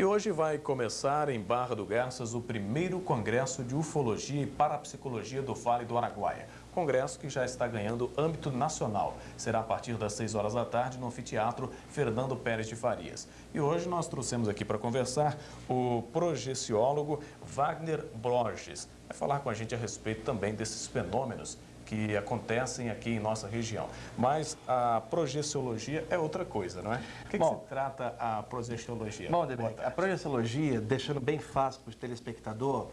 E hoje vai começar em Barra do Garças o primeiro Congresso de Ufologia e Parapsicologia do Vale do Araguaia. Congresso que já está ganhando âmbito nacional. Será a partir das 6 horas da tarde no anfiteatro Fernando Pérez de Farias. E hoje nós trouxemos aqui para conversar o projeciólogo Wagner Borges. Vai falar com a gente a respeito também desses fenômenos que acontecem aqui em nossa região. Mas a projeciologia é outra coisa, não é? O que, Bom, que se trata a projeciologia? Bom, Debeck, a projeciologia, deixando bem fácil para o telespectador,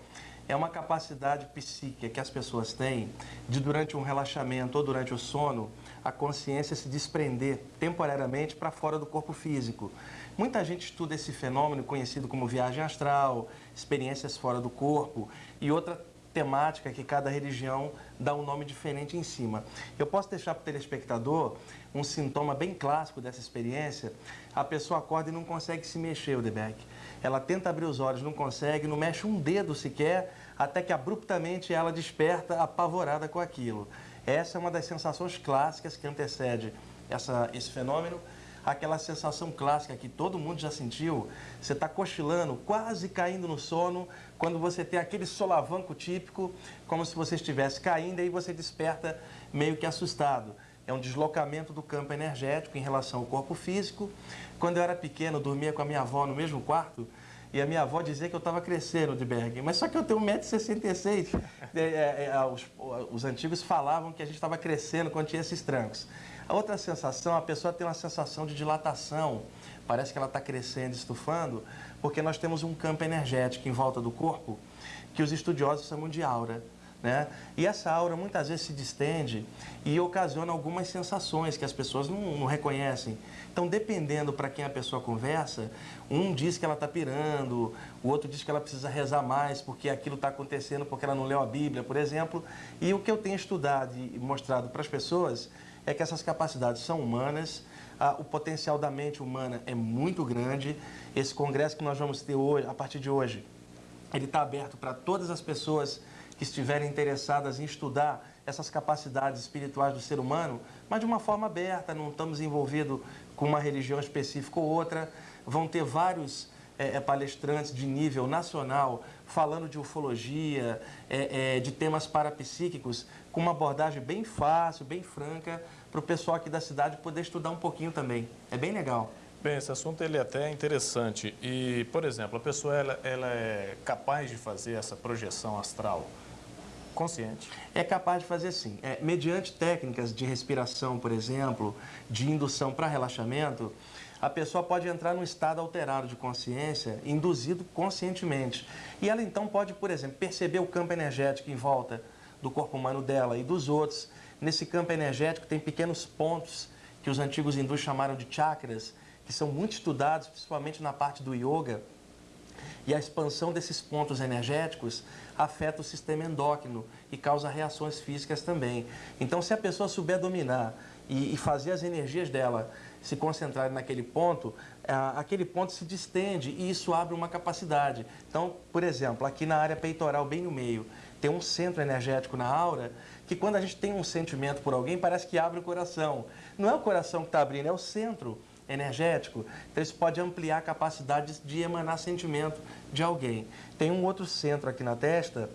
é uma capacidade psíquica que as pessoas têm de, durante um relaxamento ou durante o sono, a consciência se desprender temporariamente para fora do corpo físico. Muita gente estuda esse fenômeno conhecido como viagem astral, experiências fora do corpo e outra temática que cada religião dá um nome diferente em cima. Eu posso deixar para o telespectador um sintoma bem clássico dessa experiência. A pessoa acorda e não consegue se mexer, o Debeck. Ela tenta abrir os olhos, não consegue, não mexe um dedo sequer, até que abruptamente ela desperta apavorada com aquilo. Essa é uma das sensações clássicas que antecede essa, esse fenômeno aquela sensação clássica que todo mundo já sentiu. Você está cochilando, quase caindo no sono, quando você tem aquele solavanco típico, como se você estivesse caindo, e você desperta meio que assustado. É um deslocamento do campo energético em relação ao corpo físico. Quando eu era pequeno, eu dormia com a minha avó no mesmo quarto, e a minha avó dizia que eu estava crescendo de Berg, mas só que eu tenho 1,66m. É, é, é, os, os antigos falavam que a gente estava crescendo quando tinha esses trancos. A outra sensação, a pessoa tem uma sensação de dilatação, parece que ela está crescendo, estufando, porque nós temos um campo energético em volta do corpo que os estudiosos chamam de aura. Né? E essa aura muitas vezes se distende e ocasiona algumas sensações que as pessoas não, não reconhecem. Então, dependendo para quem a pessoa conversa, um diz que ela está pirando, o outro diz que ela precisa rezar mais porque aquilo está acontecendo porque ela não leu a Bíblia, por exemplo. E o que eu tenho estudado e mostrado para as pessoas é que essas capacidades são humanas, ah, o potencial da mente humana é muito grande. Esse congresso que nós vamos ter hoje, a partir de hoje, ele está aberto para todas as pessoas que estiverem interessadas em estudar essas capacidades espirituais do ser humano, mas de uma forma aberta, não estamos envolvidos com uma religião específica ou outra. Vão ter vários é, palestrantes de nível nacional falando de ufologia, é, é, de temas parapsíquicos, com uma abordagem bem fácil, bem franca, para o pessoal aqui da cidade poder estudar um pouquinho também. É bem legal. Bem, esse assunto ele é até interessante. E, por exemplo, a pessoa ela, ela é capaz de fazer essa projeção astral consciente? É capaz de fazer sim. É, mediante técnicas de respiração, por exemplo, de indução para relaxamento, a pessoa pode entrar num estado alterado de consciência, induzido conscientemente. E ela então pode, por exemplo, perceber o campo energético em volta do corpo humano dela e dos outros. Nesse campo energético tem pequenos pontos que os antigos hindus chamaram de chakras, que são muito estudados, principalmente na parte do yoga. E a expansão desses pontos energéticos afeta o sistema endócrino e causa reações físicas também. Então, se a pessoa souber dominar e, fazer as energias dela se concentrarem naquele ponto, aquele ponto se distende e isso abre uma capacidade. Então, por exemplo, aqui na área peitoral, bem no meio, tem um centro energético na aura que quando a gente tem um sentimento por alguém, parece que abre o coração. Não é o coração que está abrindo, é o centro energético. Então, isso pode ampliar a capacidade de emanar sentimento de alguém. Tem um outro centro aqui na testa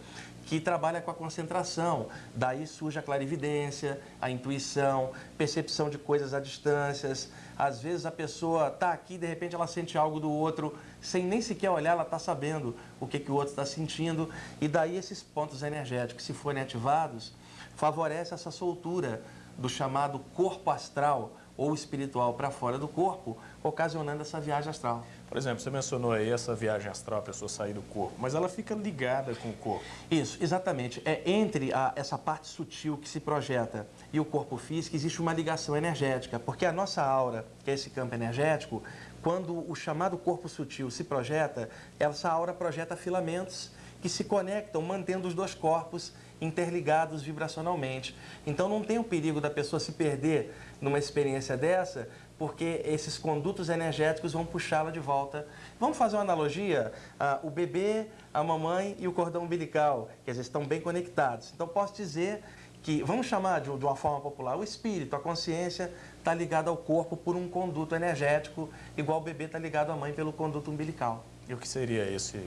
que trabalha com a concentração. Daí surge a clarividência, a intuição, percepção de coisas a distâncias. Às vezes a pessoa está aqui, de repente ela sente algo do outro, sem nem sequer olhar, ela está sabendo o que, que o outro está sentindo. E daí esses pontos energéticos, se forem ativados, favorece essa soltura do chamado corpo astral ou espiritual para fora do corpo, ocasionando essa viagem astral. Por exemplo, você mencionou aí essa viagem astral, a pessoa sair do corpo, mas ela fica ligada com o corpo. Isso, exatamente. É entre a, essa parte sutil que se projeta e o corpo físico, existe uma ligação energética, porque a nossa aura, que é esse campo energético, quando o chamado corpo sutil se projeta, essa aura projeta filamentos que se conectam, mantendo os dois corpos interligados vibracionalmente. Então não tem o perigo da pessoa se perder numa experiência dessa, porque esses condutos energéticos vão puxá-la de volta. Vamos fazer uma analogia? Ah, o bebê, a mamãe e o cordão umbilical, que eles estão bem conectados. Então posso dizer que, vamos chamar de, de uma forma popular, o espírito, a consciência está ligada ao corpo por um conduto energético, igual o bebê está ligado à mãe pelo conduto umbilical. E o que seria esse?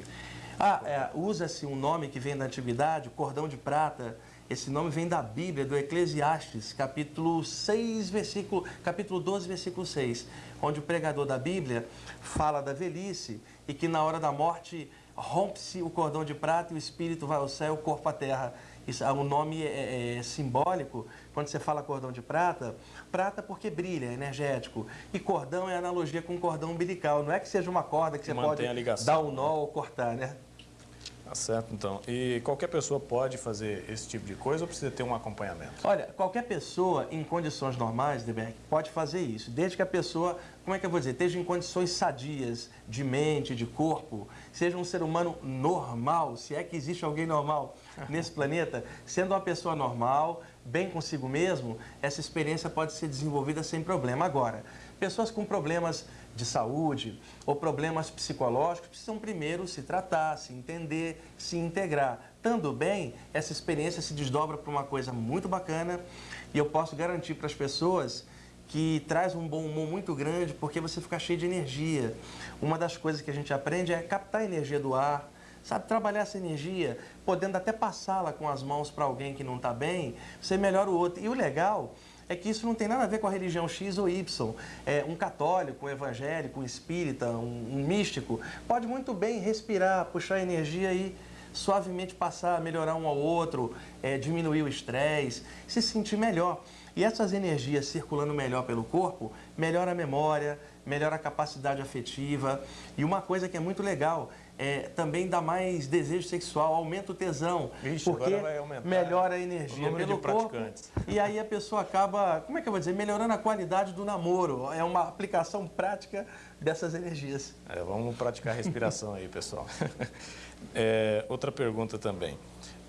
Ah, é, usa-se um nome que vem da antiguidade, cordão de prata. Esse nome vem da Bíblia, do Eclesiastes, capítulo 6, versículo, capítulo 12, versículo 6, onde o pregador da Bíblia fala da velhice e que na hora da morte rompe-se o cordão de prata e o espírito vai ao céu, o corpo à terra. Isso, o nome é, é, é, simbólico, quando você fala cordão de prata, prata porque brilha, é energético. E cordão é analogia com cordão umbilical. Não é que seja uma corda que você pode dar um nó ou cortar, né? Tá certo, então. E qualquer pessoa pode fazer esse tipo de coisa ou precisa ter um acompanhamento? Olha, qualquer pessoa em condições normais, Deberg, pode fazer isso. Desde que a pessoa, como é que eu vou dizer, esteja em condições sadias de mente, de corpo, seja um ser humano normal, se é que existe alguém normal nesse planeta, sendo uma pessoa normal, bem consigo mesmo, essa experiência pode ser desenvolvida sem problema. Agora, pessoas com problemas de saúde ou problemas psicológicos precisam primeiro se tratar, se entender, se integrar. Estando bem, essa experiência se desdobra para uma coisa muito bacana e eu posso garantir para as pessoas que traz um bom humor muito grande porque você fica cheio de energia. Uma das coisas que a gente aprende é captar a energia do ar, sabe, trabalhar essa energia, podendo até passá-la com as mãos para alguém que não está bem, você melhora o outro. E o legal é que isso não tem nada a ver com a religião X ou Y. É, um católico, um evangélico, um espírita, um, um místico, pode muito bem respirar, puxar energia e suavemente passar, melhorar um ao outro, é, diminuir o estresse, se sentir melhor. E essas energias circulando melhor pelo corpo, melhora a memória, melhora a capacidade afetiva. E uma coisa que é muito legal é, também dá mais desejo sexual, aumenta o tesão, Vixe, porque melhora a energia pelo corpo. E aí a pessoa acaba, como é que eu vou dizer, melhorando a qualidade do namoro. É uma aplicação prática dessas energias. É, vamos praticar a respiração aí, pessoal. É, outra pergunta também.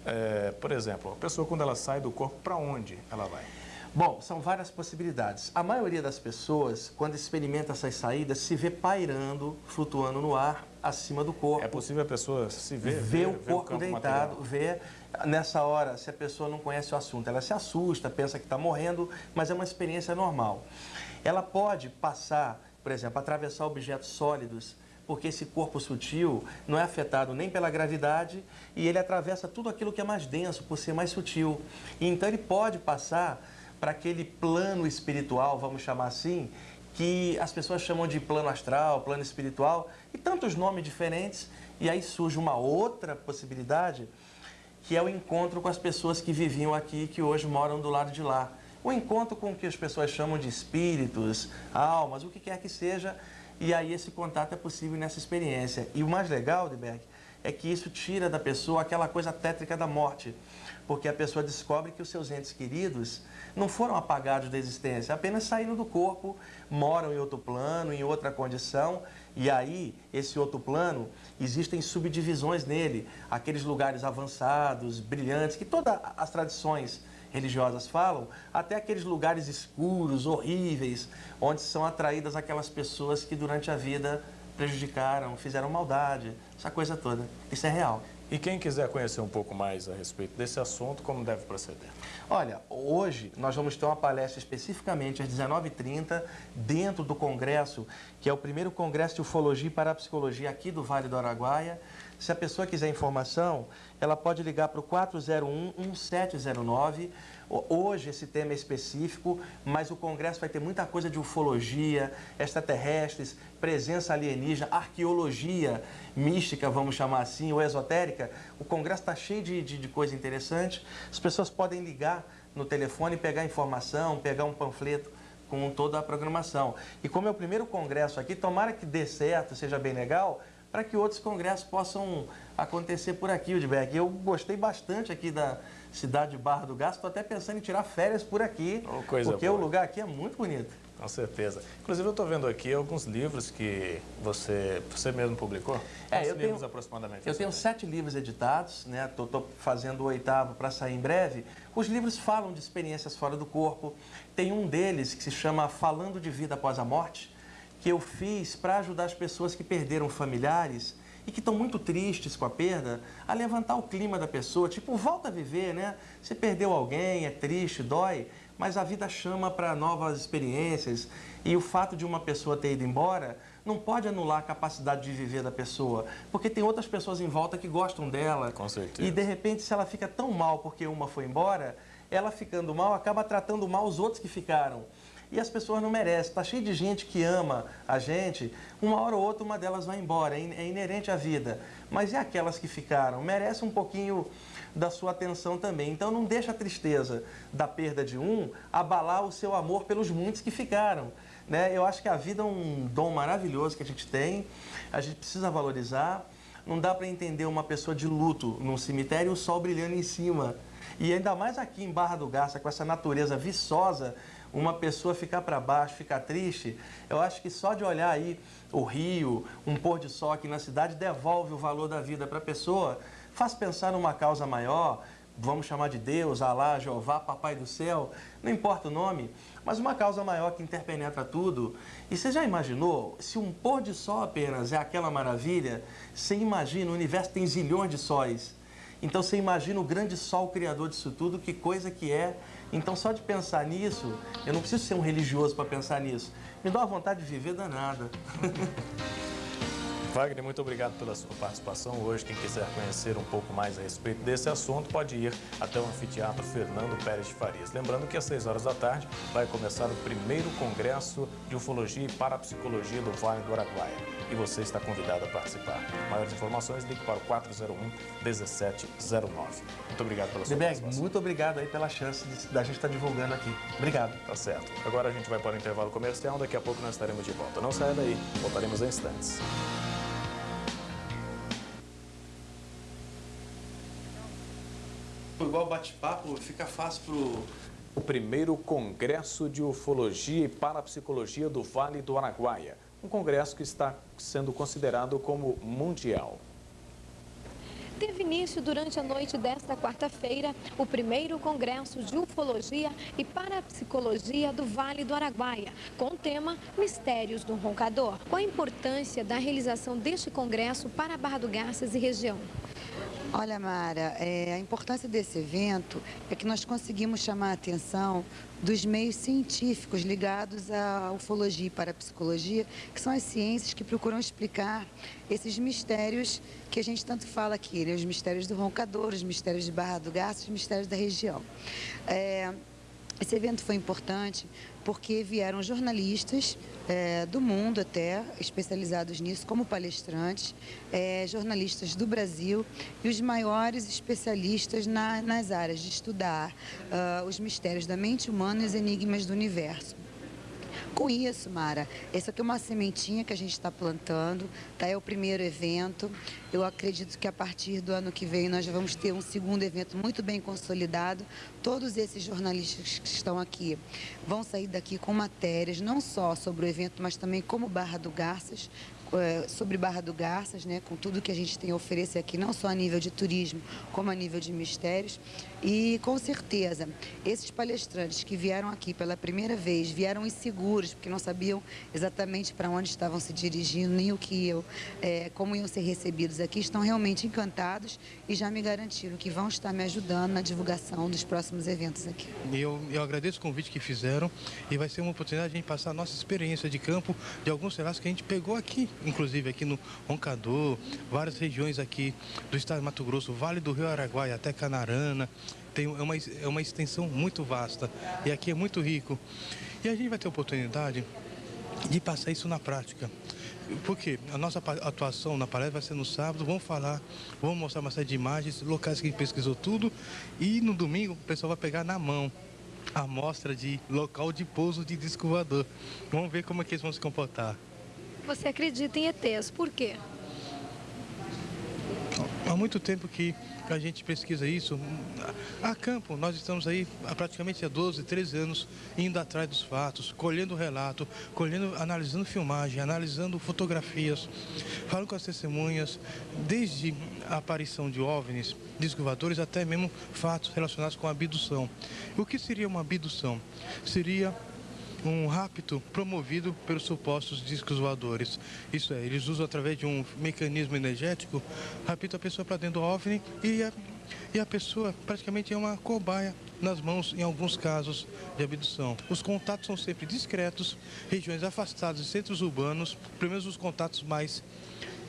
É, por exemplo, a pessoa quando ela sai do corpo, para onde ela vai? Bom, são várias possibilidades. A maioria das pessoas, quando experimenta essas saídas, se vê pairando, flutuando no ar, acima do corpo. É possível a pessoa se ver? Ver, ver o corpo ver o deitado, ver. Nessa hora, se a pessoa não conhece o assunto, ela se assusta, pensa que está morrendo, mas é uma experiência normal. Ela pode passar, por exemplo, atravessar objetos sólidos, porque esse corpo sutil não é afetado nem pela gravidade e ele atravessa tudo aquilo que é mais denso, por ser mais sutil. E então ele pode passar para aquele plano espiritual, vamos chamar assim, que as pessoas chamam de plano astral, plano espiritual e tantos nomes diferentes. E aí surge uma outra possibilidade, que é o encontro com as pessoas que viviam aqui e que hoje moram do lado de lá. O encontro com o que as pessoas chamam de espíritos, almas, o que quer que seja. E aí esse contato é possível nessa experiência. E o mais legal, Deberg, é que isso tira da pessoa aquela coisa tétrica da morte. Porque a pessoa descobre que os seus entes queridos não foram apagados da existência, apenas saíram do corpo, moram em outro plano, em outra condição, e aí, esse outro plano, existem subdivisões nele, aqueles lugares avançados, brilhantes, que todas as tradições religiosas falam, até aqueles lugares escuros, horríveis, onde são atraídas aquelas pessoas que durante a vida prejudicaram, fizeram maldade, essa coisa toda. Isso é real. E quem quiser conhecer um pouco mais a respeito desse assunto, como deve proceder? Olha, hoje nós vamos ter uma palestra especificamente às 19h30, dentro do congresso, que é o primeiro congresso de ufologia e parapsicologia aqui do Vale do Araguaia. Se a pessoa quiser informação, ela pode ligar para o 401-1709 Hoje esse tema é específico, mas o Congresso vai ter muita coisa de ufologia, extraterrestres, presença alienígena, arqueologia mística, vamos chamar assim, ou esotérica. O Congresso está cheio de, de, de coisa interessante. As pessoas podem ligar no telefone, pegar informação, pegar um panfleto com toda a programação. E como é o primeiro congresso aqui, tomara que dê certo, seja bem legal, para que outros congressos possam acontecer por aqui, Udberg. Eu gostei bastante aqui da, cidade de Barra do Gás. Estou até pensando em tirar férias por aqui, oh, porque boa. o lugar aqui é muito bonito. Com certeza. Inclusive, eu estou vendo aqui alguns livros que você, você mesmo publicou. É, Quantos eu livros tenho, aproximadamente? Eu tenho sete livros editados, né? Estou fazendo o oitavo para sair em breve. Os livros falam de experiências fora do corpo. Tem um deles que se chama Falando de Vida Após a Morte, que eu fiz para ajudar as pessoas que perderam familiares e que estão muito tristes com a perda, a levantar o clima da pessoa, tipo, volta a viver, né? Você perdeu alguém, é triste, dói, mas a vida chama para novas experiências e o fato de uma pessoa ter ido embora não pode anular a capacidade de viver da pessoa, porque tem outras pessoas em volta que gostam dela. Com certeza. E de repente, se ela fica tão mal porque uma foi embora, ela ficando mal acaba tratando mal os outros que ficaram. E as pessoas não merecem. Está cheio de gente que ama a gente, uma hora ou outra uma delas vai embora, é, é inerente à vida. Mas e aquelas que ficaram? Merece um pouquinho da sua atenção também. Então não deixa a tristeza da perda de um abalar o seu amor pelos muitos que ficaram. Né? Eu acho que a vida é um dom maravilhoso que a gente tem, a gente precisa valorizar. Não dá para entender uma pessoa de luto num cemitério e o sol brilhando em cima. E ainda mais aqui em Barra do Garça, com essa natureza viçosa, uma pessoa ficar para baixo, ficar triste, eu acho que só de olhar aí o rio, um pôr de sol aqui na cidade, devolve o valor da vida para a pessoa, faz pensar numa causa maior, vamos chamar de Deus, Alá, Jeová, Papai do Céu, não importa o nome, mas uma causa maior que interpenetra tudo. E você já imaginou, se um pôr de sol apenas é aquela maravilha, você imagina, o universo tem zilhões de sóis. Então você imagina o grande sol criador disso tudo, que coisa que é. Então só de pensar nisso, eu não preciso ser um religioso para pensar nisso. Me dá uma vontade de viver danada. Wagner, muito obrigado pela sua participação hoje. Quem quiser conhecer um pouco mais a respeito desse assunto, pode ir até o anfiteatro Fernando Pérez de Farias. Lembrando que às 6 horas da tarde vai começar o primeiro congresso de ufologia e parapsicologia do Vale do Araguaia. E você está convidado a participar. Maiores informações, ligue para o 401-1709. Muito obrigado pela sua Debeg, participação. muito obrigado aí pela chance da gente estar divulgando aqui. Obrigado. Tá certo. Agora a gente vai para o intervalo comercial. Daqui a pouco nós estaremos de volta. Não saia daí. Voltaremos em instantes. Fica fácil pro O primeiro Congresso de Ufologia e Parapsicologia do Vale do Araguaia. Um congresso que está sendo considerado como mundial. Teve início durante a noite desta quarta-feira o primeiro Congresso de Ufologia e Parapsicologia do Vale do Araguaia, com o tema Mistérios do Roncador. Qual a importância da realização deste congresso para Barra do Garças e região? Olha, Mara, é, a importância desse evento é que nós conseguimos chamar a atenção dos meios científicos ligados à ufologia e parapsicologia, que são as ciências que procuram explicar esses mistérios que a gente tanto fala aqui, né? os mistérios do roncador, os mistérios de Barra do Garça, os mistérios da região. É, esse evento foi importante porque vieram jornalistas é, do mundo até, especializados nisso, como palestrantes, é, jornalistas do Brasil e os maiores especialistas na, nas áreas de estudar uh, os mistérios da mente humana e os enigmas do universo. Com isso, Mara, essa aqui é uma sementinha que a gente está plantando, tá? É o primeiro evento. Eu acredito que a partir do ano que vem nós já vamos ter um segundo evento muito bem consolidado. Todos esses jornalistas que estão aqui vão sair daqui com matérias, não só sobre o evento, mas também como Barra do Garças, sobre Barra do Garças, né, com tudo que a gente tem a oferecer aqui, não só a nível de turismo, como a nível de mistérios. E com certeza, esses palestrantes que vieram aqui pela primeira vez, vieram inseguros, porque não sabiam exatamente para onde estavam se dirigindo, nem o que iam, eh, como iam ser recebidos aqui, estão realmente encantados e já me garantiram que vão estar me ajudando na divulgação dos próximos eventos aqui. Eu, eu agradeço o convite que fizeram e vai ser uma oportunidade de a gente passar a nossa experiência de campo de alguns relatos que a gente pegou aqui, inclusive aqui no Roncador, várias regiões aqui do estado de Mato Grosso, Vale do Rio Araguaia até Canarana. Tem, é, uma, é uma extensão muito vasta e aqui é muito rico. E a gente vai ter oportunidade de passar isso na prática. Porque a nossa atuação na palestra vai ser no sábado, vamos falar, vamos mostrar uma série de imagens, locais que a gente pesquisou tudo, e no domingo o pessoal vai pegar na mão a amostra de local de pouso de disco. Vamos ver como é que eles vão se comportar. Você acredita em ETs, por quê? Há muito tempo que a gente pesquisa isso. A campo, nós estamos aí há praticamente há 12, 13 anos indo atrás dos fatos, colhendo relato, colhendo, analisando filmagem, analisando fotografias, falando com as testemunhas, desde a aparição de OVNIs, discos voadores, até mesmo fatos relacionados com a abdução. O que seria uma abdução? Seria um rapto promovido pelos supostos discos voadores. Isso é, eles usam através de um mecanismo energético, raptam a pessoa para dentro do OVNI e a, e a pessoa praticamente é uma cobaia nas mãos em alguns casos de abdução. Os contatos são sempre discretos, regiões afastadas de centros urbanos, pelo menos os contatos mais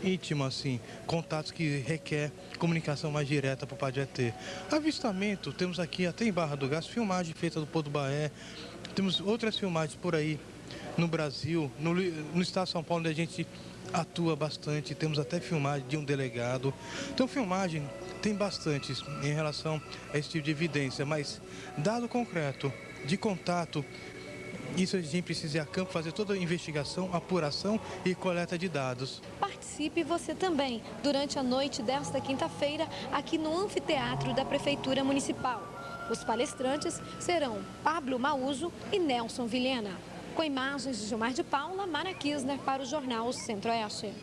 íntimos, assim, contatos que requer comunicação mais direta para o Padre ET. Avistamento, temos aqui até em Barra do Gás, filmagem feita do Porto Baé, temos outras filmagens por aí no Brasil, no, no estado de São Paulo, onde a gente atua bastante, temos até filmagem de um delegado. Então, filmagem tem bastante em relação a esse tipo de evidência, mas dado concreto de contato, isso a gente precisa ir a campo fazer toda a investigação, apuração e coleta de dados. Participe você também durante a noite desta quinta-feira aqui no anfiteatro da Prefeitura Municipal. Os palestrantes serão Pablo Mauso e Nelson Vilhena. Com imagens de Gilmar de Paula, Mara Kisner para o Jornal Centro-Oeste.